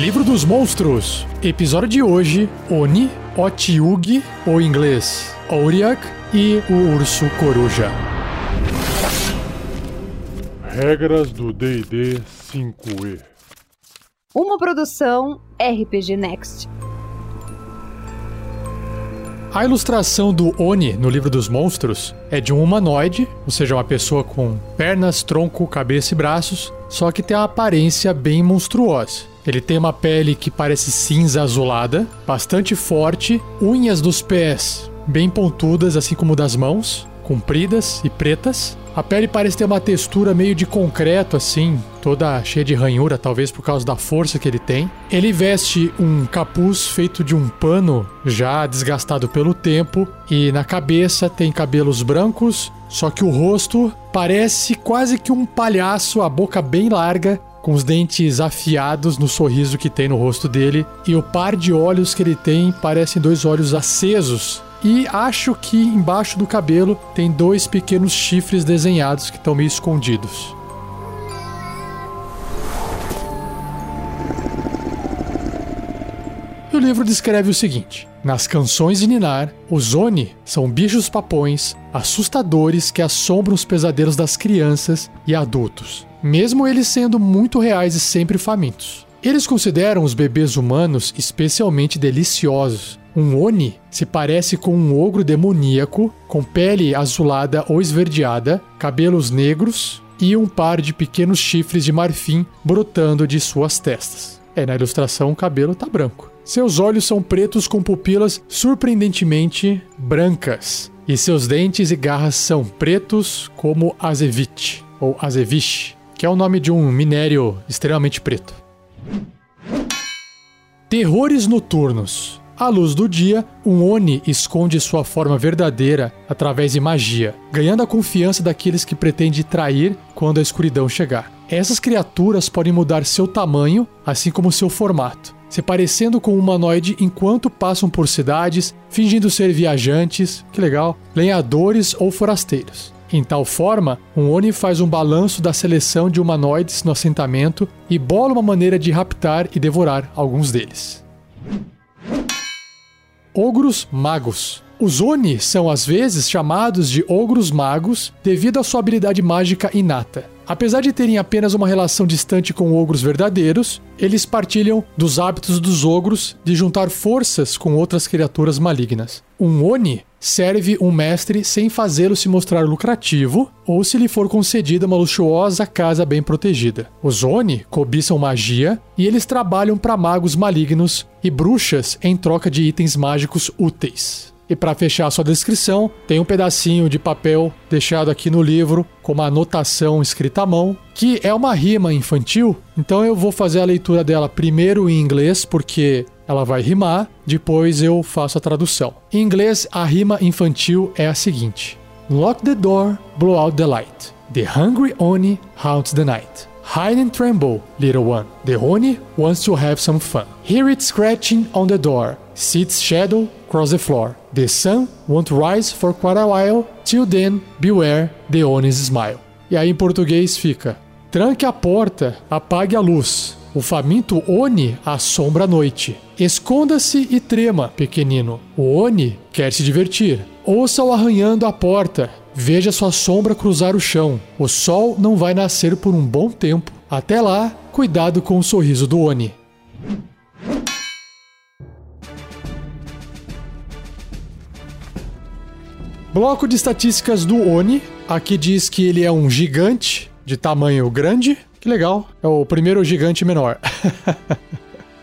Livro dos Monstros. Episódio de hoje: Oni, Otiug, ou em inglês Ouriak, e o Urso Coruja. Regras do DD 5E. Uma produção RPG Next. A ilustração do Oni no livro dos monstros é de um humanoide, ou seja, uma pessoa com pernas, tronco, cabeça e braços, só que tem a aparência bem monstruosa. Ele tem uma pele que parece cinza azulada, bastante forte, unhas dos pés bem pontudas, assim como das mãos, compridas e pretas. A pele parece ter uma textura meio de concreto, assim, toda cheia de ranhura, talvez por causa da força que ele tem. Ele veste um capuz feito de um pano já desgastado pelo tempo, e na cabeça tem cabelos brancos, só que o rosto parece quase que um palhaço, a boca bem larga, com os dentes afiados no sorriso que tem no rosto dele, e o par de olhos que ele tem parecem dois olhos acesos e acho que embaixo do cabelo tem dois pequenos chifres desenhados que estão meio escondidos. O livro descreve o seguinte: nas canções de Ninar, os Oni são bichos papões assustadores que assombram os pesadelos das crianças e adultos, mesmo eles sendo muito reais e sempre famintos. Eles consideram os bebês humanos especialmente deliciosos um Oni se parece com um ogro demoníaco com pele azulada ou esverdeada, cabelos negros e um par de pequenos chifres de marfim brotando de suas testas. É, na ilustração o cabelo tá branco. Seus olhos são pretos com pupilas surpreendentemente brancas. E seus dentes e garras são pretos como azevite, ou azeviche, que é o nome de um minério extremamente preto. Terrores noturnos. À luz do dia, um Oni esconde sua forma verdadeira através de magia, ganhando a confiança daqueles que pretende trair quando a escuridão chegar. Essas criaturas podem mudar seu tamanho, assim como seu formato, se parecendo com um humanoide enquanto passam por cidades, fingindo ser viajantes, que legal, lenhadores ou forasteiros. Em tal forma, um Oni faz um balanço da seleção de humanoides no assentamento e bola uma maneira de raptar e devorar alguns deles. Ogros magos. Os Oni são às vezes chamados de ogros magos devido à sua habilidade mágica inata. Apesar de terem apenas uma relação distante com ogros verdadeiros, eles partilham dos hábitos dos ogros de juntar forças com outras criaturas malignas. Um Oni serve um mestre sem fazê-lo se mostrar lucrativo ou se lhe for concedida uma luxuosa casa bem protegida. Os Oni cobiçam magia e eles trabalham para magos malignos e bruxas em troca de itens mágicos úteis. E para fechar a sua descrição, tem um pedacinho de papel deixado aqui no livro com uma anotação escrita à mão, que é uma rima infantil. Então eu vou fazer a leitura dela primeiro em inglês, porque ela vai rimar, depois eu faço a tradução. Em inglês, a rima infantil é a seguinte: Lock the door, blow out the light. The hungry Oni haunts the night. Hide and tremble, little one. The Oni wants to have some fun. Hear it scratching on the door. See its shadow cross the floor. The sun won't rise for quite a while, till then beware the Onis smile. E aí em português fica: Tranque a porta, apague a luz. O faminto Oni assombra a noite. Esconda-se e trema, pequenino. O Oni quer se divertir. Ouça-o arranhando a porta. Veja sua sombra cruzar o chão. O sol não vai nascer por um bom tempo. Até lá, cuidado com o sorriso do Oni. Bloco de estatísticas do Oni. Aqui diz que ele é um gigante de tamanho grande. Que legal. É o primeiro gigante menor. Ou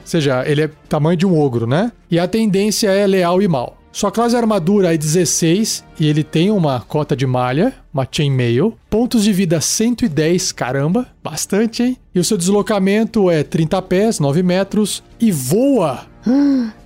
seja, ele é tamanho de um ogro, né? E a tendência é leal e mal. Sua classe de armadura é 16 e ele tem uma cota de malha, uma chainmail. Pontos de vida 110, caramba, bastante, hein? E o seu deslocamento é 30 pés, 9 metros e voa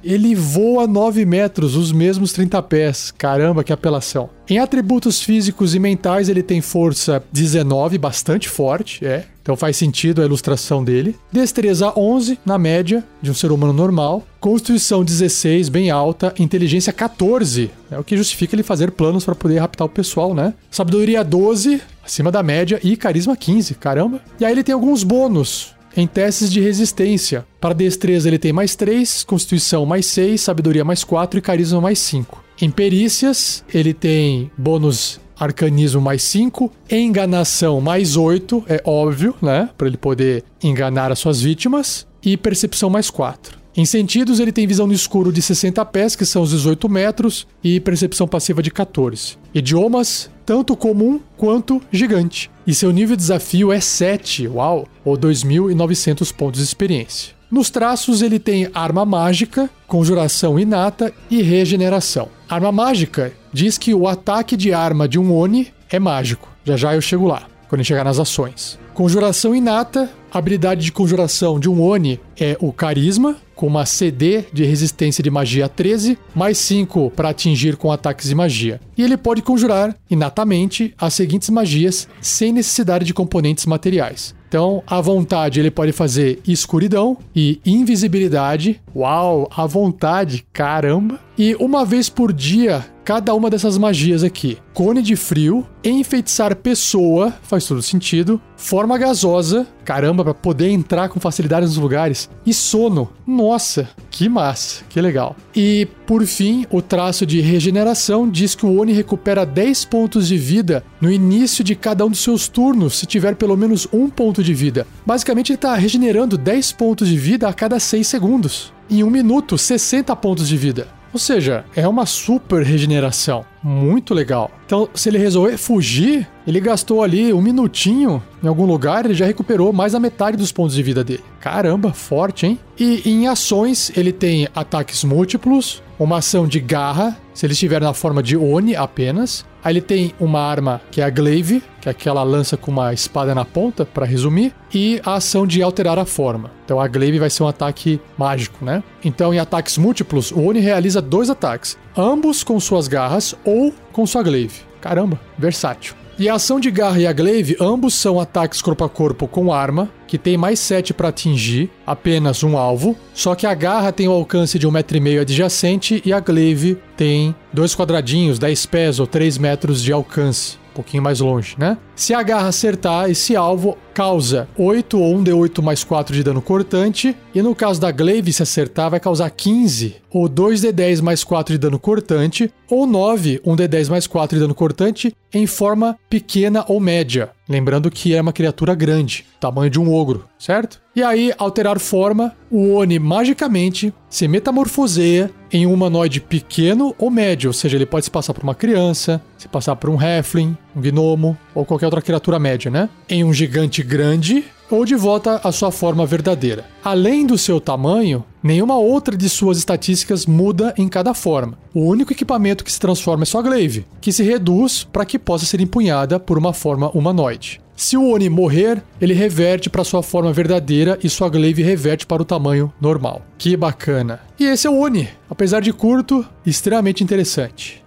ele voa 9 metros, os mesmos 30 pés. Caramba, que apelação. Em atributos físicos e mentais, ele tem força 19, bastante forte, é. Então faz sentido a ilustração dele. Destreza 11, na média, de um ser humano normal. Constituição 16, bem alta. Inteligência 14, é o que justifica ele fazer planos para poder raptar o pessoal, né? Sabedoria 12, acima da média. E carisma 15, caramba. E aí ele tem alguns bônus em testes de resistência. Para destreza ele tem mais 3, constituição mais 6, sabedoria mais 4 e carisma mais 5. Em perícias, ele tem bônus arcanismo mais 5, enganação mais 8, é óbvio, né? Para ele poder enganar as suas vítimas, e percepção mais 4. Em sentidos, ele tem visão no escuro de 60 pés, que são os 18 metros, e percepção passiva de 14. Idiomas, tanto comum quanto gigante. E seu nível de desafio é 7, uau, ou 2.900 pontos de experiência. Nos traços, ele tem arma mágica, conjuração inata e regeneração. Arma mágica diz que o ataque de arma de um Oni é mágico. Já já eu chego lá, quando chegar nas ações. Conjuração inata, habilidade de conjuração de um Oni é o carisma, com uma CD de resistência de magia 13, mais 5 para atingir com ataques de magia. E ele pode conjurar inatamente as seguintes magias sem necessidade de componentes materiais. Então, à vontade, ele pode fazer escuridão e invisibilidade. Uau, à vontade, caramba! E uma vez por dia, cada uma dessas magias aqui: cone de frio, enfeitiçar pessoa, faz todo sentido, forma gasosa, caramba, para poder entrar com facilidade nos lugares, e sono. Nossa, que massa, que legal. E por fim, o traço de regeneração diz que o Oni recupera 10 pontos de vida no início de cada um dos seus turnos, se tiver pelo menos um ponto de vida. Basicamente, ele está regenerando 10 pontos de vida a cada 6 segundos. Em um minuto, 60 pontos de vida. Ou seja, é uma super regeneração. Muito legal. Então, se ele resolver fugir, ele gastou ali um minutinho em algum lugar, ele já recuperou mais da metade dos pontos de vida dele. Caramba, forte, hein? E em ações, ele tem ataques múltiplos, uma ação de garra, se ele estiver na forma de Oni apenas. Aí ele tem uma arma que é a Glaive, que é aquela lança com uma espada na ponta, para resumir, e a ação de alterar a forma. Então a Glaive vai ser um ataque mágico, né? Então em ataques múltiplos, o Oni realiza dois ataques, ambos com suas garras ou com sua Glaive. Caramba, versátil. E a ação de garra e a glaive, ambos são ataques corpo a corpo com arma, que tem mais 7 para atingir apenas um alvo, só que a garra tem o alcance de 1,5m adjacente e a glaive tem dois quadradinhos, 10 pés ou 3 metros de alcance um pouquinho mais longe, né? Se a garra acertar esse alvo, causa 8 ou 1d8 mais 4 de dano cortante, e no caso da Glaive, se acertar, vai causar 15 ou 2d10 mais 4 de dano cortante, ou 9, 1d10 mais 4 de dano cortante, em forma pequena ou média. Lembrando que é uma criatura grande, tamanho de um ogro, certo? E aí, alterar forma, o Oni magicamente se metamorfoseia em um humanoide pequeno ou médio, ou seja, ele pode se passar por uma criança, se passar por um Halfling, um gnomo ou qualquer outra criatura média, né? Em um gigante grande ou de volta à sua forma verdadeira. Além do seu tamanho, nenhuma outra de suas estatísticas muda em cada forma. O único equipamento que se transforma é sua glaive, que se reduz para que possa ser empunhada por uma forma humanoide. Se o Oni morrer, ele reverte para sua forma verdadeira e sua glaive reverte para o tamanho normal. Que bacana. E esse é o Oni, apesar de curto, extremamente interessante.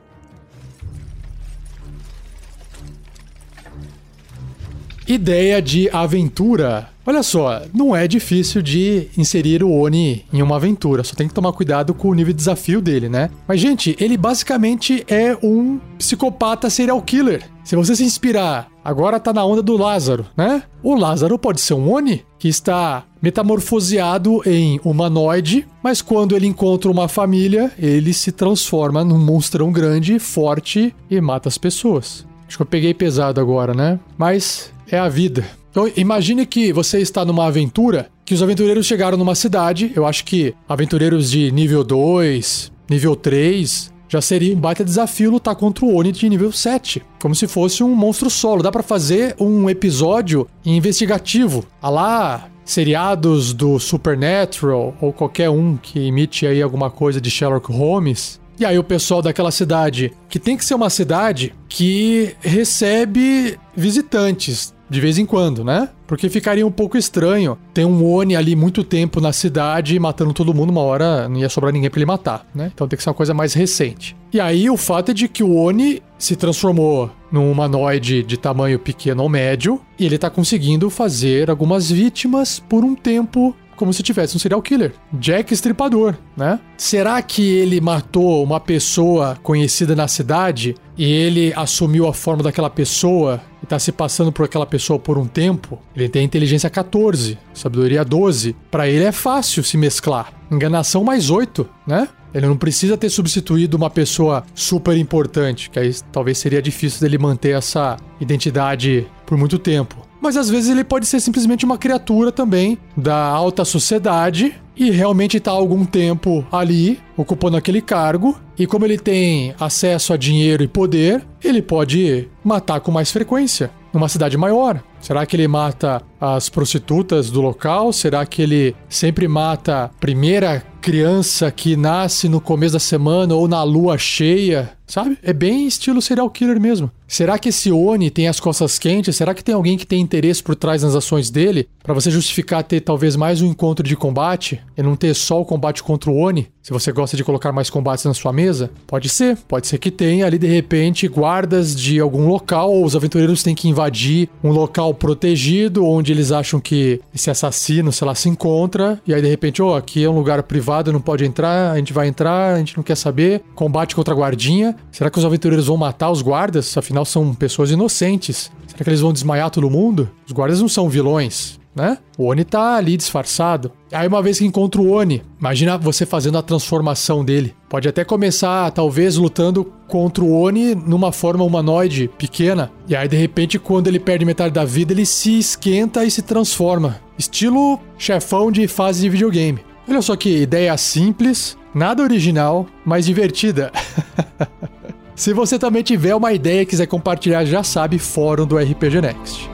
Ideia de aventura. Olha só, não é difícil de inserir o Oni em uma aventura, só tem que tomar cuidado com o nível de desafio dele, né? Mas, gente, ele basicamente é um psicopata serial killer. Se você se inspirar, agora tá na onda do Lázaro, né? O Lázaro pode ser um Oni que está metamorfoseado em humanoide, mas quando ele encontra uma família, ele se transforma num monstrão grande, forte e mata as pessoas. Acho que eu peguei pesado agora, né? Mas é a vida. Então, imagine que você está numa aventura, que os aventureiros chegaram numa cidade. Eu acho que aventureiros de nível 2, nível 3, já seria um baita desafio lutar contra o Oni de nível 7. Como se fosse um monstro solo. Dá para fazer um episódio investigativo. A lá seriados do Supernatural ou qualquer um que imite aí alguma coisa de Sherlock Holmes. E aí o pessoal daquela cidade, que tem que ser uma cidade que recebe visitantes, de vez em quando, né? Porque ficaria um pouco estranho ter um Oni ali muito tempo na cidade matando todo mundo, uma hora não ia sobrar ninguém para ele matar, né? Então tem que ser uma coisa mais recente. E aí o fato é de que o Oni se transformou num humanoide de tamanho pequeno ou médio e ele tá conseguindo fazer algumas vítimas por um tempo como se tivesse um serial killer. Jack Estripador, né? Será que ele matou uma pessoa conhecida na cidade e ele assumiu a forma daquela pessoa e tá se passando por aquela pessoa por um tempo? Ele tem inteligência 14, sabedoria 12. Para ele é fácil se mesclar. Enganação mais 8, né? Ele não precisa ter substituído uma pessoa super importante, que aí talvez seria difícil dele manter essa identidade por muito tempo. Mas às vezes ele pode ser simplesmente uma criatura também da alta sociedade e realmente está algum tempo ali, ocupando aquele cargo. E como ele tem acesso a dinheiro e poder, ele pode matar com mais frequência numa cidade maior. Será que ele mata as prostitutas do local? Será que ele sempre mata a primeira criança que nasce no começo da semana ou na lua cheia? Sabe? É bem estilo serial killer mesmo. Será que esse Oni tem as costas quentes? Será que tem alguém que tem interesse por trás nas ações dele? para você justificar ter talvez mais um encontro de combate e não ter só o combate contra o Oni? Se você gosta de colocar mais combates na sua mesa? Pode ser. Pode ser que tenha ali de repente guardas de algum local ou os aventureiros têm que invadir um local protegido onde eles acham que esse assassino, sei lá, se encontra e aí de repente, oh, aqui é um lugar privado, não pode entrar, a gente vai entrar, a gente não quer saber. Combate contra a guardinha. Será que os aventureiros vão matar os guardas? Afinal, são pessoas inocentes. Será que eles vão desmaiar todo mundo? Os guardas não são vilões né? O Oni tá ali disfarçado. Aí uma vez que encontra o Oni, imagina você fazendo a transformação dele. Pode até começar, talvez, lutando contra o Oni numa forma humanoide pequena. E aí, de repente, quando ele perde metade da vida, ele se esquenta e se transforma. Estilo chefão de fase de videogame. Olha só que ideia simples, nada original, mas divertida. Se você também tiver uma ideia e quiser compartilhar, já sabe, fórum do RPG Next.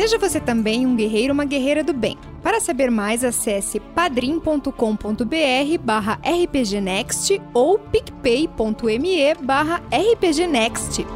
Seja você também um guerreiro ou uma guerreira do bem. Para saber mais, acesse padrim.com.br barra rpgnext ou picpay.me barra rpgnext.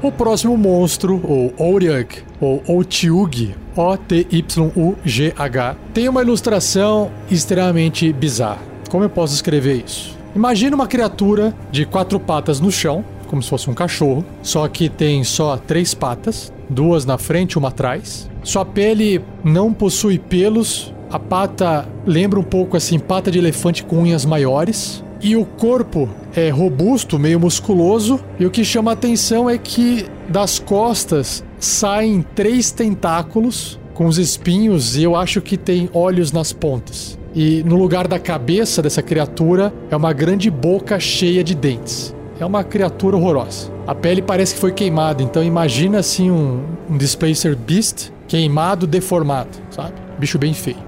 O próximo monstro, ou Oryug, ou Otiug, O-T-Y-U-G-H, tem uma ilustração extremamente bizarra. Como eu posso escrever isso? Imagina uma criatura de quatro patas no chão, como se fosse um cachorro, só que tem só três patas, duas na frente e uma atrás. Sua pele não possui pelos, a pata lembra um pouco assim, pata de elefante com unhas maiores. E o corpo é robusto, meio musculoso, e o que chama a atenção é que das costas saem três tentáculos com os espinhos e eu acho que tem olhos nas pontas. E no lugar da cabeça dessa criatura é uma grande boca cheia de dentes. É uma criatura horrorosa. A pele parece que foi queimada, então imagina assim um, um Displacer Beast queimado, deformado, sabe? Bicho bem feio.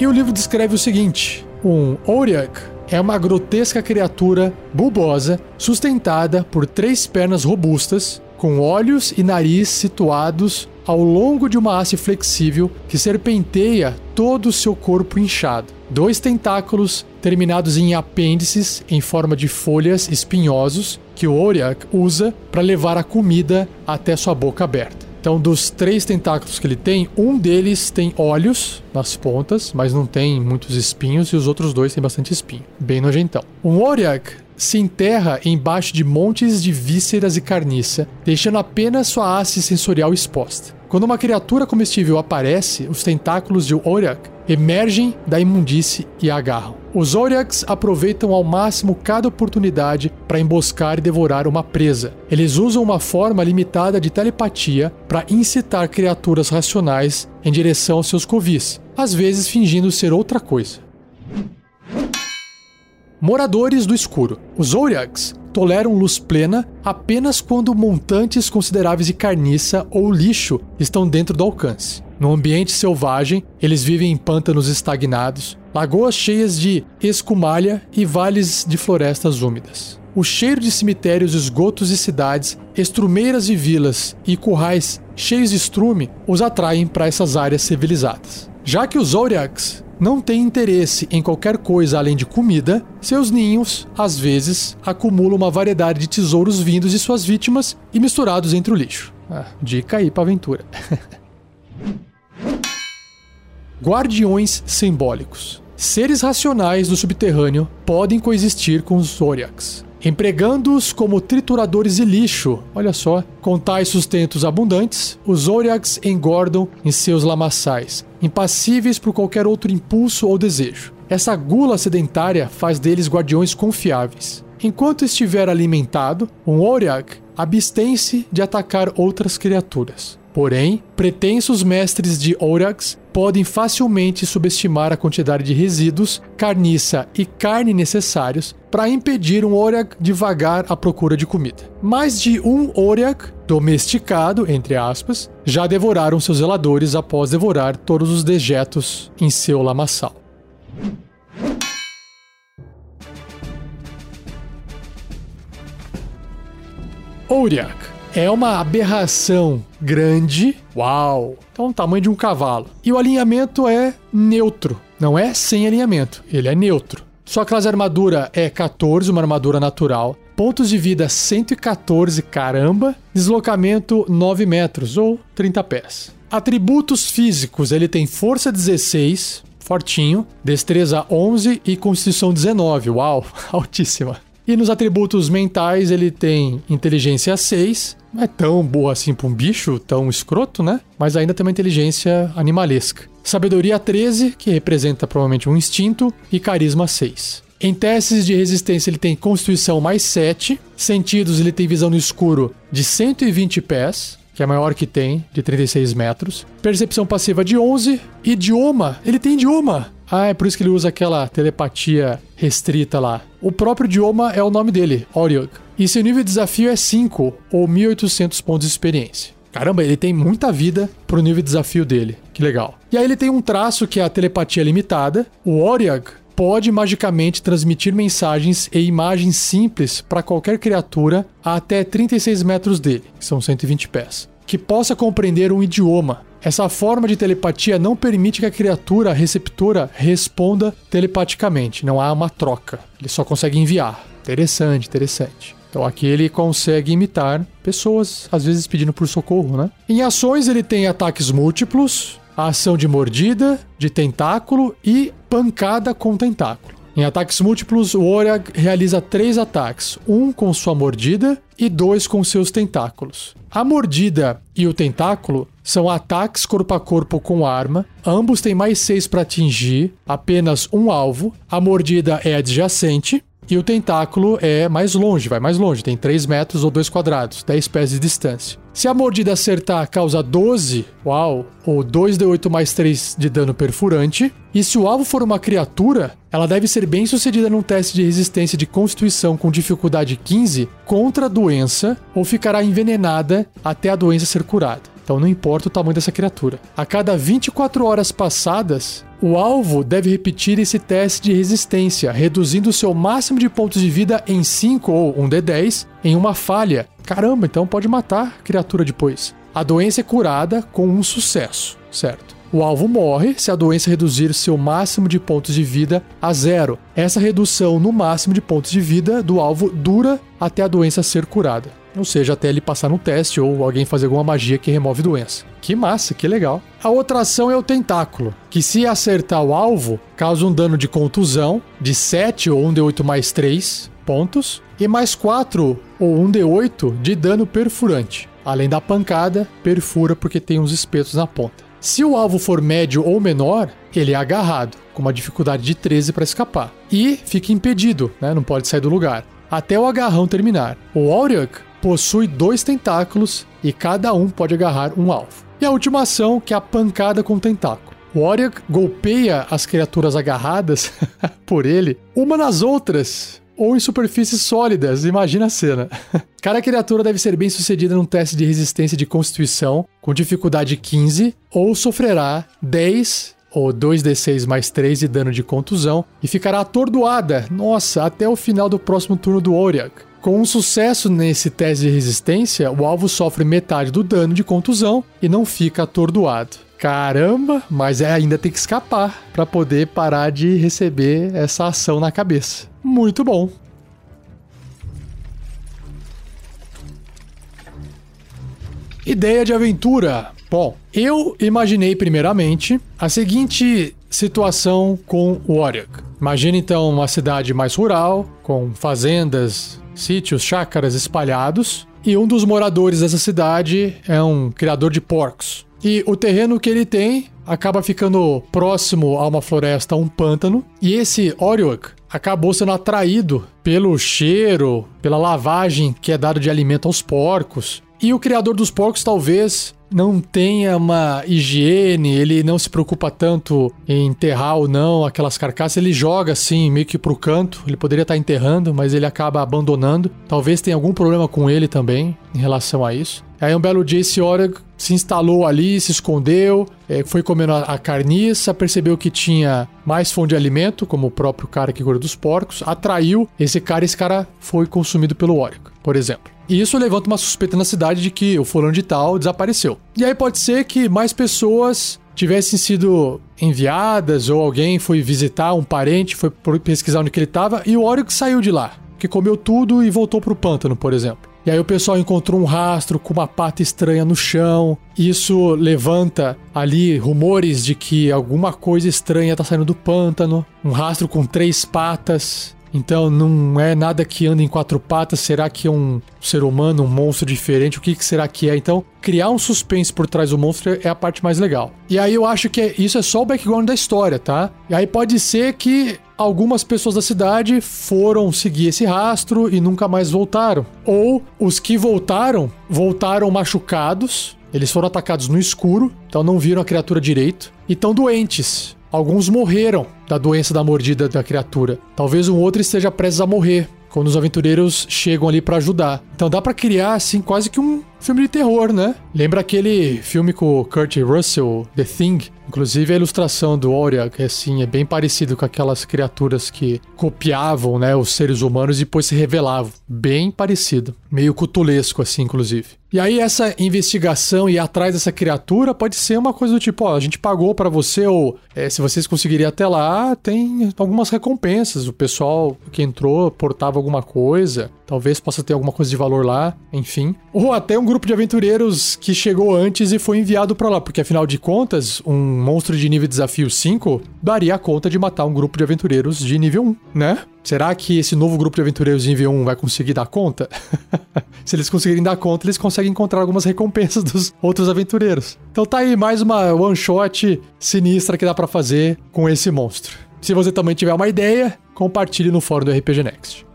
E o livro descreve o seguinte: um Oryag é uma grotesca criatura bulbosa sustentada por três pernas robustas, com olhos e nariz situados ao longo de uma haste flexível que serpenteia todo o seu corpo inchado. Dois tentáculos terminados em apêndices em forma de folhas espinhosos que o Oriak usa para levar a comida até sua boca aberta. Então, dos três tentáculos que ele tem, um deles tem olhos nas pontas, mas não tem muitos espinhos, e os outros dois têm bastante espinho. Bem nojentão. Um Oriak se enterra embaixo de montes de vísceras e carniça, deixando apenas sua haste sensorial exposta. Quando uma criatura comestível aparece, os tentáculos de Oriak emergem da imundície e agarram. Os Oryaks aproveitam ao máximo cada oportunidade para emboscar e devorar uma presa. Eles usam uma forma limitada de telepatia para incitar criaturas racionais em direção aos seus covis, às vezes fingindo ser outra coisa. Moradores do escuro. Os Oryaks toleram luz plena apenas quando montantes consideráveis de carniça ou lixo estão dentro do alcance. No ambiente selvagem, eles vivem em pântanos estagnados, lagoas cheias de escumalha e vales de florestas úmidas. O cheiro de cemitérios, esgotos e cidades, estrumeiras de vilas e currais cheios de estrume os atraem para essas áreas civilizadas. Já que os Zodiacs não têm interesse em qualquer coisa além de comida, seus ninhos, às vezes, acumulam uma variedade de tesouros vindos de suas vítimas e misturados entre o lixo. Ah, dica aí pra aventura. Guardiões simbólicos. Seres racionais do subterrâneo podem coexistir com os Zoriacs, empregando-os como trituradores de lixo. Olha só, com tais sustentos abundantes, os Zoriacs engordam em seus lamaçais, impassíveis por qualquer outro impulso ou desejo. Essa gula sedentária faz deles guardiões confiáveis. Enquanto estiver alimentado, um Oriak abstém-se de atacar outras criaturas. Porém, pretensos mestres de Oryx podem facilmente subestimar a quantidade de resíduos, carniça e carne necessários para impedir um Oryak de vagar à procura de comida. Mais de um Oryak domesticado, entre aspas, já devoraram seus zeladores após devorar todos os dejetos em seu lamaçal. Oryak é uma aberração grande. Uau! Então, o tamanho de um cavalo. E o alinhamento é neutro. Não é sem alinhamento, ele é neutro. Sua classe armadura é 14, uma armadura natural. Pontos de vida 114, caramba. Deslocamento 9 metros ou 30 pés. Atributos físicos, ele tem força 16, fortinho, destreza 11 e constituição 19. Uau, altíssima. E nos atributos mentais ele tem inteligência 6, não é tão boa assim para um bicho, tão escroto, né? Mas ainda tem uma inteligência animalesca. Sabedoria 13, que representa provavelmente um instinto, e carisma 6. Em testes de resistência ele tem constituição mais 7, sentidos ele tem visão no escuro de 120 pés, que é a maior que tem, de 36 metros. Percepção passiva de 11. Idioma, ele tem idioma. Ah, é por isso que ele usa aquela telepatia restrita lá. O próprio idioma é o nome dele, Oriog. E seu nível de desafio é 5 ou 1800 pontos de experiência. Caramba, ele tem muita vida pro nível de desafio dele. Que legal. E aí ele tem um traço que é a telepatia limitada. O Oriog pode magicamente transmitir mensagens e imagens simples para qualquer criatura a até 36 metros dele, que são 120 pés, que possa compreender um idioma, essa forma de telepatia não permite que a criatura receptora responda telepaticamente, não há uma troca. Ele só consegue enviar. Interessante, interessante. Então aqui ele consegue imitar pessoas, às vezes pedindo por socorro, né? Em ações ele tem ataques múltiplos, a ação de mordida, de tentáculo e pancada com tentáculo. Em ataques múltiplos, o Orag realiza três ataques: um com sua mordida e dois com seus tentáculos. A mordida e o tentáculo são ataques corpo a corpo com arma. Ambos têm mais 6 para atingir apenas um alvo. A mordida é adjacente. E o tentáculo é mais longe, vai mais longe, tem 3 metros ou 2 quadrados, 10 pés de distância. Se a mordida acertar, causa 12, uau, ou 2d8 mais 3 de dano perfurante. E se o alvo for uma criatura, ela deve ser bem sucedida num teste de resistência de constituição com dificuldade 15 contra a doença ou ficará envenenada até a doença ser curada. Então não importa o tamanho dessa criatura. A cada 24 horas passadas, o alvo deve repetir esse teste de resistência, reduzindo seu máximo de pontos de vida em 5 ou um D10 em uma falha. Caramba, então pode matar a criatura depois. A doença é curada com um sucesso, certo? O alvo morre se a doença reduzir seu máximo de pontos de vida a zero. Essa redução no máximo de pontos de vida do alvo dura até a doença ser curada ou seja, até ele passar no teste ou alguém fazer alguma magia que remove doença. Que massa, que legal. A outra ação é o tentáculo, que se acertar o alvo, causa um dano de contusão de 7 ou 1d8 mais 3 pontos e mais 4 ou 1d8 de dano perfurante. Além da pancada, perfura porque tem uns espetos na ponta. Se o alvo for médio ou menor, ele é agarrado, com uma dificuldade de 13 para escapar. E fica impedido, né? não pode sair do lugar, até o agarrão terminar. O Auric possui dois tentáculos e cada um pode agarrar um alvo. E a última ação, que é a pancada com tentáculo. O Warrior golpeia as criaturas agarradas por ele, uma nas outras, ou em superfícies sólidas. Imagina a cena. Cada criatura deve ser bem sucedida num teste de resistência de constituição com dificuldade 15 ou sofrerá 10 ou 2d6 mais 3 de dano de contusão e ficará atordoada, nossa, até o final do próximo turno do Oriak. Com um sucesso nesse teste de resistência, o alvo sofre metade do dano de contusão e não fica atordoado. Caramba, mas é, ainda tem que escapar para poder parar de receber essa ação na cabeça. Muito bom. Ideia de aventura. Bom, eu imaginei primeiramente a seguinte situação com Warwick. Imagine então uma cidade mais rural, com fazendas, sítios, chácaras espalhados, e um dos moradores dessa cidade é um criador de porcos. E o terreno que ele tem acaba ficando próximo a uma floresta, um pântano, e esse Oriok acabou sendo atraído pelo cheiro, pela lavagem que é dado de alimento aos porcos. E o criador dos porcos talvez não tenha uma higiene, ele não se preocupa tanto em enterrar ou não aquelas carcaças, ele joga assim meio que pro canto. Ele poderia estar enterrando, mas ele acaba abandonando. Talvez tenha algum problema com ele também em relação a isso. Aí um belo dia esse Oreg se instalou ali, se escondeu, é, foi comendo a carniça, percebeu que tinha mais fonte de alimento, como o próprio cara que cuida dos porcos, atraiu esse cara e esse cara foi consumido pelo Oreg, por exemplo. E isso levanta uma suspeita na cidade de que o fulano de tal desapareceu. E aí pode ser que mais pessoas tivessem sido enviadas ou alguém foi visitar um parente, foi pesquisar onde que ele estava e o Oryx saiu de lá, que comeu tudo e voltou para o pântano, por exemplo. E aí o pessoal encontrou um rastro com uma pata estranha no chão. Isso levanta ali rumores de que alguma coisa estranha está saindo do pântano. Um rastro com três patas. Então não é nada que anda em quatro patas. Será que é um ser humano, um monstro diferente? O que, que será que é? Então, criar um suspense por trás do monstro é a parte mais legal. E aí eu acho que é, isso é só o background da história, tá? E aí pode ser que algumas pessoas da cidade foram seguir esse rastro e nunca mais voltaram. Ou os que voltaram, voltaram machucados. Eles foram atacados no escuro, então não viram a criatura direito. E estão doentes. Alguns morreram da doença da mordida da criatura. Talvez um outro esteja prestes a morrer quando os aventureiros chegam ali para ajudar. Então dá para criar assim quase que um filme de terror, né? Lembra aquele filme com o Kurt Russell, The Thing? Inclusive a ilustração do Aurea, que assim, é bem parecido com aquelas criaturas que copiavam, né, os seres humanos e depois se revelavam. Bem parecido. Meio cutulesco, assim, inclusive. E aí essa investigação e atrás dessa criatura pode ser uma coisa do tipo, ó, a gente pagou para você, ou é, se vocês conseguirem até lá, tem algumas recompensas. O pessoal que entrou portava alguma coisa. Talvez possa ter alguma coisa de valor lá, enfim. Ou até um grupo de aventureiros que chegou antes e foi enviado para lá, porque afinal de contas, um monstro de nível desafio 5 daria a conta de matar um grupo de aventureiros de nível 1, né? Será que esse novo grupo de aventureiros de nível 1 vai conseguir dar conta? Se eles conseguirem dar conta, eles conseguem encontrar algumas recompensas dos outros aventureiros. Então tá aí mais uma one shot sinistra que dá para fazer com esse monstro. Se você também tiver uma ideia, compartilhe no fórum do RPG Next.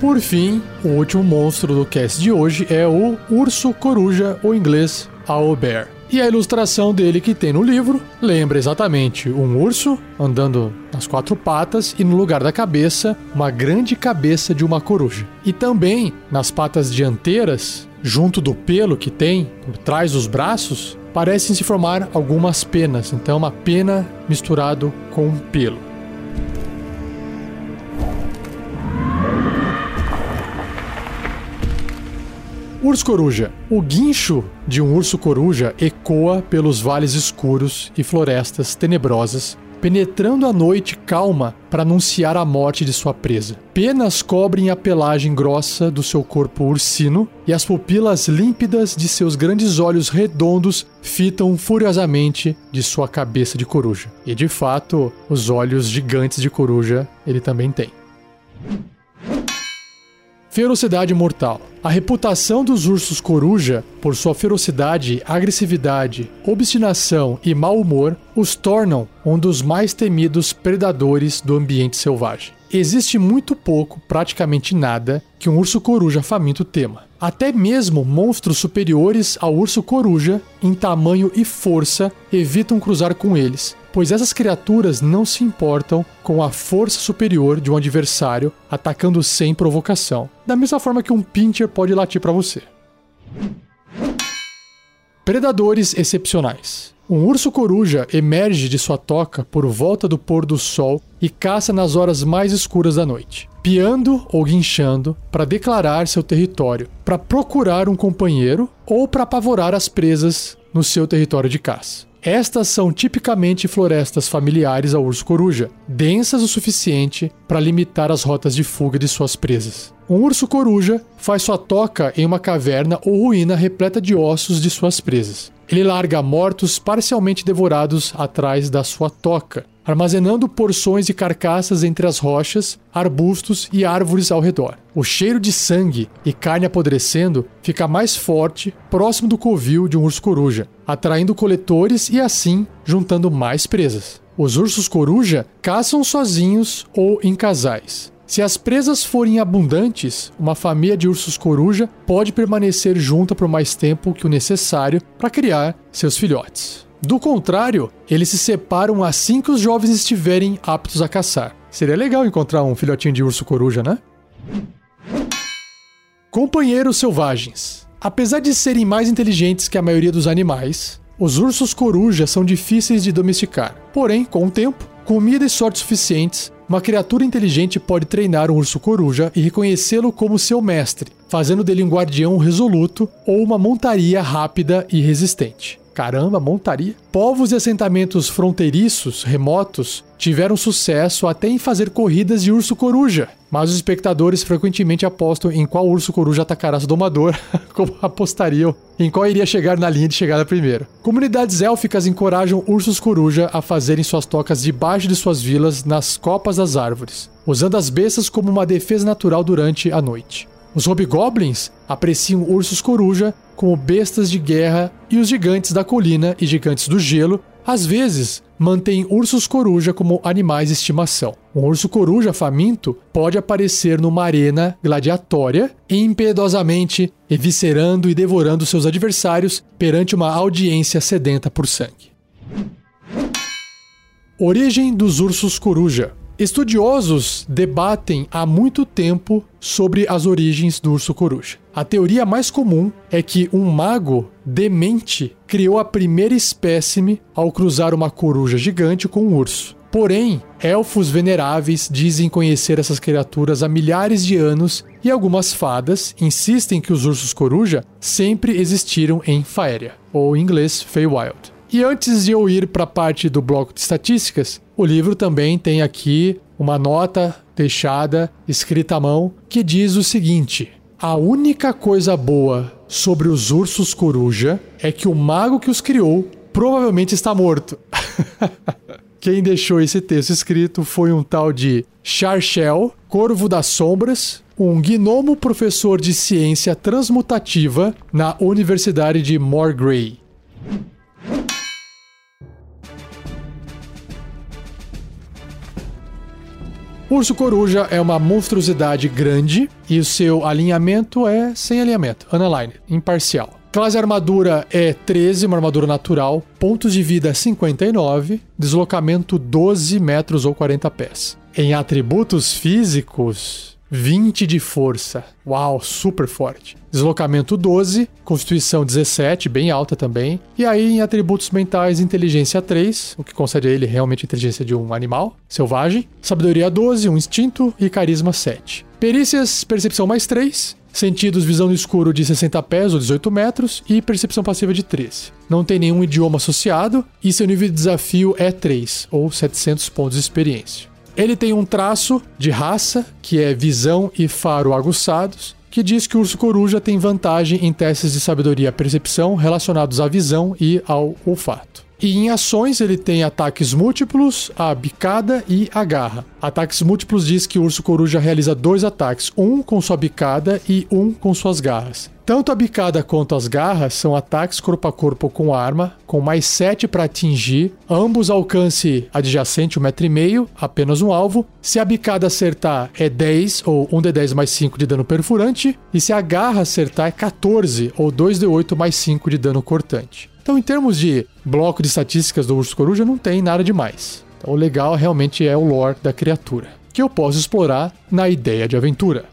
Por fim, o último monstro do cast de hoje é o urso coruja, ou inglês, owlbear. E a ilustração dele que tem no livro lembra exatamente um urso andando nas quatro patas e no lugar da cabeça, uma grande cabeça de uma coruja. E também nas patas dianteiras, junto do pelo que tem por trás dos braços, parecem se formar algumas penas. Então, uma pena misturado com um pelo. Urso Coruja. O guincho de um urso coruja ecoa pelos vales escuros e florestas tenebrosas, penetrando a noite calma para anunciar a morte de sua presa. Penas cobrem a pelagem grossa do seu corpo ursino e as pupilas límpidas de seus grandes olhos redondos fitam furiosamente de sua cabeça de coruja. E de fato, os olhos gigantes de coruja ele também tem. Ferocidade mortal. A reputação dos ursos coruja, por sua ferocidade, agressividade, obstinação e mau humor, os tornam um dos mais temidos predadores do ambiente selvagem. Existe muito pouco, praticamente nada, que um urso coruja faminto tema. Até mesmo monstros superiores ao urso coruja, em tamanho e força, evitam cruzar com eles, pois essas criaturas não se importam com a força superior de um adversário atacando sem provocação, da mesma forma que um pincher pode latir para você. Predadores excepcionais. Um urso coruja emerge de sua toca por volta do pôr do sol e caça nas horas mais escuras da noite, piando ou guinchando para declarar seu território, para procurar um companheiro ou para apavorar as presas no seu território de caça. Estas são tipicamente florestas familiares ao urso coruja, densas o suficiente para limitar as rotas de fuga de suas presas. Um urso coruja faz sua toca em uma caverna ou ruína repleta de ossos de suas presas. Ele larga mortos parcialmente devorados atrás da sua toca, armazenando porções de carcaças entre as rochas, arbustos e árvores ao redor. O cheiro de sangue e carne apodrecendo fica mais forte próximo do covil de um urso coruja, atraindo coletores e assim juntando mais presas. Os ursos coruja caçam sozinhos ou em casais. Se as presas forem abundantes, uma família de ursos coruja pode permanecer junta por mais tempo que o necessário para criar seus filhotes. Do contrário, eles se separam assim que os jovens estiverem aptos a caçar. Seria legal encontrar um filhotinho de urso coruja, né? Companheiros selvagens. Apesar de serem mais inteligentes que a maioria dos animais, os ursos coruja são difíceis de domesticar. Porém, com o tempo, comida e sorte suficientes, uma criatura inteligente pode treinar um urso coruja e reconhecê-lo como seu mestre, fazendo dele um guardião resoluto ou uma montaria rápida e resistente. Caramba, montaria. Povos e assentamentos fronteiriços, remotos, tiveram sucesso até em fazer corridas de urso coruja. Mas os espectadores frequentemente apostam em qual urso coruja atacará seu domador, como apostariam em qual iria chegar na linha de chegada primeiro. Comunidades élficas encorajam ursos coruja a fazerem suas tocas debaixo de suas vilas nas copas das árvores, usando as bestas como uma defesa natural durante a noite. Os hobgoblins apreciam ursos coruja como bestas de guerra e os gigantes da colina e gigantes do gelo, às vezes, mantêm ursos coruja como animais de estimação. Um urso coruja faminto pode aparecer numa arena gladiatória, impiedosamente eviscerando e devorando seus adversários perante uma audiência sedenta por sangue. Origem dos ursos coruja. Estudiosos debatem há muito tempo sobre as origens do urso coruja. A teoria mais comum é que um mago demente criou a primeira espécime ao cruzar uma coruja gigante com um urso. Porém, elfos veneráveis dizem conhecer essas criaturas há milhares de anos e algumas fadas insistem que os ursos coruja sempre existiram em Faéria, ou em inglês Feywild. E antes de eu ir para a parte do bloco de estatísticas, o livro também tem aqui uma nota deixada, escrita à mão, que diz o seguinte: A única coisa boa sobre os ursos coruja é que o mago que os criou provavelmente está morto. Quem deixou esse texto escrito foi um tal de Charchel, Corvo das Sombras, um gnomo professor de ciência transmutativa na Universidade de Morgrey. Urso coruja é uma monstruosidade grande e o seu alinhamento é sem alinhamento, unaligned, imparcial. Classe armadura é 13, uma armadura natural. Pontos de vida 59. Deslocamento 12 metros ou 40 pés. Em atributos físicos, 20 de força. Uau, super forte. Deslocamento 12, Constituição 17, bem alta também. E aí, em atributos mentais, inteligência 3, o que concede a ele realmente a inteligência de um animal selvagem. Sabedoria 12, um instinto e carisma 7. Perícias, percepção mais 3. Sentidos, visão no escuro de 60 pés ou 18 metros e percepção passiva de 13. Não tem nenhum idioma associado e seu nível de desafio é 3, ou 700 pontos de experiência. Ele tem um traço de raça, que é visão e faro aguçados, que diz que o urso coruja tem vantagem em testes de sabedoria e percepção relacionados à visão e ao olfato. E em ações ele tem ataques múltiplos, a bicada e a garra. Ataques múltiplos diz que o urso coruja realiza dois ataques, um com sua bicada e um com suas garras. Tanto a bicada quanto as garras são ataques corpo a corpo com arma, com mais 7 para atingir, ambos alcance adjacente 1,5m, apenas um alvo. Se a bicada acertar é 10 ou 1d10 mais 5 de dano perfurante, e se a garra acertar é 14 ou 2d8 mais 5 de dano cortante. Então, em termos de bloco de estatísticas do urso coruja, não tem nada demais. Então, o legal realmente é o lore da criatura, que eu posso explorar na ideia de aventura.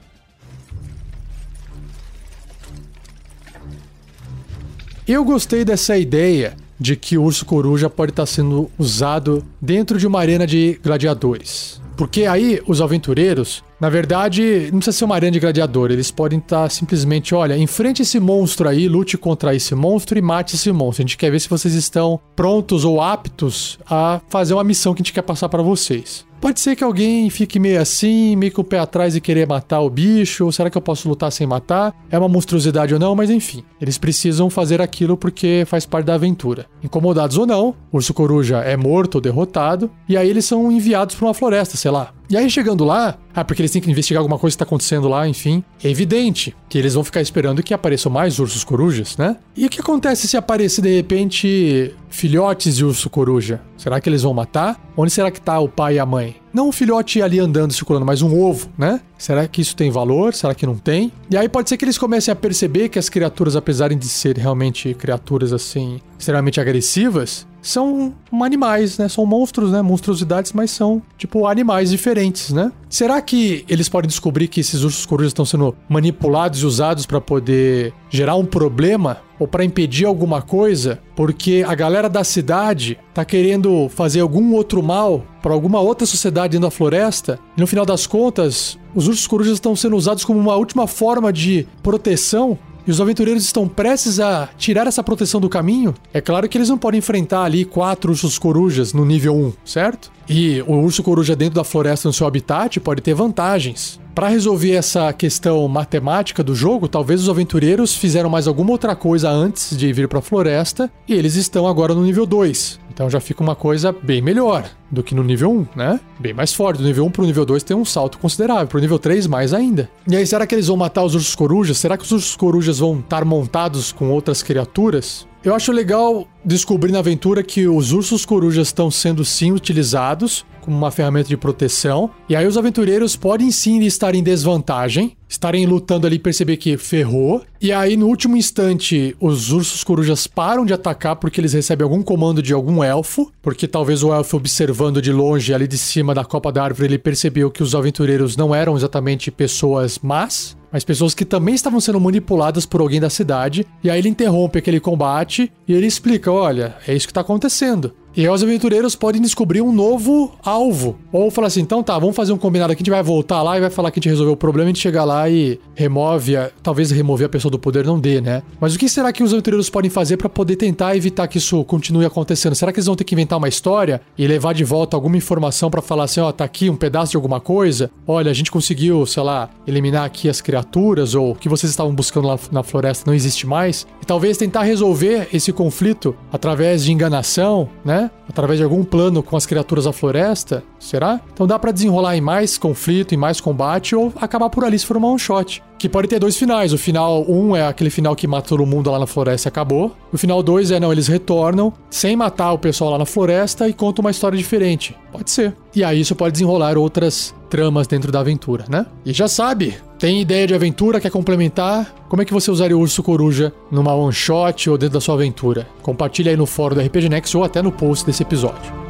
Eu gostei dessa ideia de que o urso coruja pode estar sendo usado dentro de uma arena de gladiadores. Porque aí os aventureiros, na verdade, não precisa ser uma aranha de gladiador. Eles podem estar simplesmente, olha, enfrente esse monstro aí, lute contra esse monstro e mate esse monstro. A gente quer ver se vocês estão prontos ou aptos a fazer uma missão que a gente quer passar para vocês. Pode ser que alguém fique meio assim, meio com o pé atrás e querer matar o bicho, ou será que eu posso lutar sem matar? É uma monstruosidade ou não, mas enfim. Eles precisam fazer aquilo porque faz parte da aventura. Incomodados ou não, o urso coruja é morto ou derrotado, e aí eles são enviados para uma floresta, sei lá. E aí chegando lá, ah, porque eles têm que investigar alguma coisa que está acontecendo lá, enfim, é evidente que eles vão ficar esperando que apareçam mais ursos corujas, né? E o que acontece se aparecer de repente filhotes de urso coruja? Será que eles vão matar? Onde será que tá o pai e a mãe? Não um filhote ali andando, circulando, mas um ovo, né? Será que isso tem valor? Será que não tem? E aí pode ser que eles comecem a perceber que as criaturas, apesar de serem realmente criaturas assim, extremamente agressivas, são animais, né? São monstros, né? Monstruosidades, mas são, tipo, animais diferentes, né? Será que eles podem descobrir que esses ursos corujas estão sendo manipulados e usados para poder gerar um problema ou para impedir alguma coisa, porque a galera da cidade tá querendo fazer algum outro mal para alguma outra sociedade dentro da floresta, e no final das contas, os ursos corujas estão sendo usados como uma última forma de proteção e os aventureiros estão prestes a tirar essa proteção do caminho, é claro que eles não podem enfrentar ali quatro ursos corujas no nível 1, certo? E o urso coruja dentro da floresta no seu habitat pode ter vantagens. Para resolver essa questão matemática do jogo, talvez os aventureiros fizeram mais alguma outra coisa antes de vir para a floresta e eles estão agora no nível 2. Então já fica uma coisa bem melhor do que no nível 1, né? Bem mais forte. Do nível 1 pro nível 2 tem um salto considerável. Pro nível 3, mais ainda. E aí, será que eles vão matar os ursos corujas? Será que os ursos corujas vão estar montados com outras criaturas? Eu acho legal descobrir na aventura que os ursos corujas estão sendo sim utilizados como uma ferramenta de proteção. E aí os aventureiros podem sim estar em desvantagem, estarem lutando ali e perceber que ferrou. E aí no último instante os ursos corujas param de atacar porque eles recebem algum comando de algum elfo, porque talvez o elfo observando de longe ali de cima da copa da árvore ele percebeu que os aventureiros não eram exatamente pessoas más, mas pessoas que também estavam sendo manipuladas por alguém da cidade. E aí ele interrompe aquele combate e ele explica: olha, é isso que está acontecendo. E aí os aventureiros podem descobrir um novo alvo. Ou falar assim, então tá, vamos fazer um combinado aqui, a gente vai voltar lá e vai falar que a gente resolveu o problema, a gente chega lá e remove, a, talvez remover a pessoa do poder não dê, né? Mas o que será que os aventureiros podem fazer para poder tentar evitar que isso continue acontecendo? Será que eles vão ter que inventar uma história e levar de volta alguma informação para falar assim, ó, tá aqui um pedaço de alguma coisa? Olha, a gente conseguiu, sei lá, eliminar aqui as criaturas ou o que vocês estavam buscando lá na floresta não existe mais? E talvez tentar resolver esse conflito através de enganação, né? Através de algum plano com as criaturas da floresta? Será? Então dá para desenrolar em mais conflito, em mais combate ou acabar por ali se for uma one shot. Que pode ter dois finais. O final 1 um é aquele final que mata todo mundo lá na floresta e acabou. O final 2 é não, eles retornam sem matar o pessoal lá na floresta e contam uma história diferente. Pode ser. E aí isso pode desenrolar outras tramas dentro da aventura, né? E já sabe, tem ideia de aventura, quer complementar? Como é que você usaria o Urso Coruja numa one shot ou dentro da sua aventura? Compartilha aí no fórum do RPG Next ou até no post desse episódio.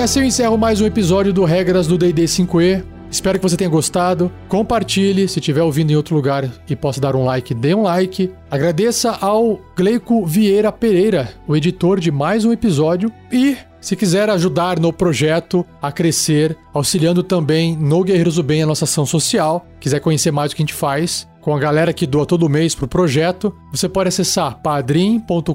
E assim eu encerro mais um episódio do Regras do D&D 5e. Espero que você tenha gostado. Compartilhe, se estiver ouvindo em outro lugar e possa dar um like, dê um like. Agradeça ao Gleico Vieira Pereira, o editor de mais um episódio. E se quiser ajudar no projeto a crescer, auxiliando também no Guerreiros do Bem, a nossa ação social, quiser conhecer mais o que a gente faz, com a galera que doa todo mês pro projeto, você pode acessar padrim.com.br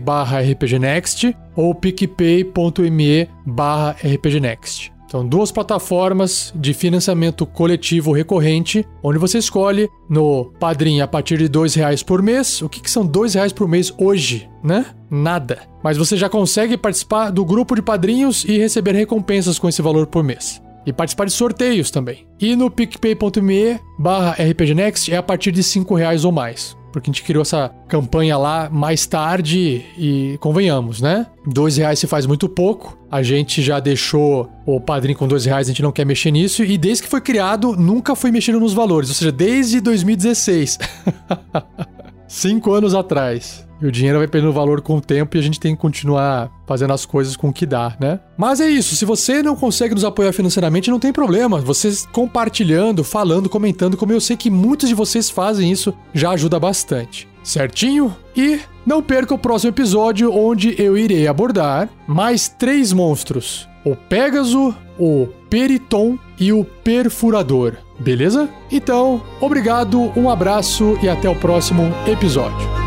barra rpgnext ou picpay.me barra rpgnext. São duas plataformas de financiamento coletivo recorrente, onde você escolhe no Padrim a partir de dois reais por mês. O que, que são dois reais por mês hoje, né? Nada. Mas você já consegue participar do grupo de padrinhos e receber recompensas com esse valor por mês e participar de sorteios também. E no picpay.me barra rpgnext é a partir de 5 reais ou mais. Porque a gente criou essa campanha lá mais tarde e convenhamos, né? Dois reais se faz muito pouco. A gente já deixou o padrinho com dois reais, a gente não quer mexer nisso. E desde que foi criado, nunca foi mexendo nos valores. Ou seja, desde 2016. cinco anos atrás. E o dinheiro vai perdendo valor com o tempo e a gente tem que continuar fazendo as coisas com o que dá, né? Mas é isso. Se você não consegue nos apoiar financeiramente, não tem problema. Vocês compartilhando, falando, comentando, como eu sei que muitos de vocês fazem isso, já ajuda bastante. Certinho? E não perca o próximo episódio, onde eu irei abordar mais três monstros: o Pégaso, o Periton e o Perfurador. Beleza? Então, obrigado, um abraço e até o próximo episódio.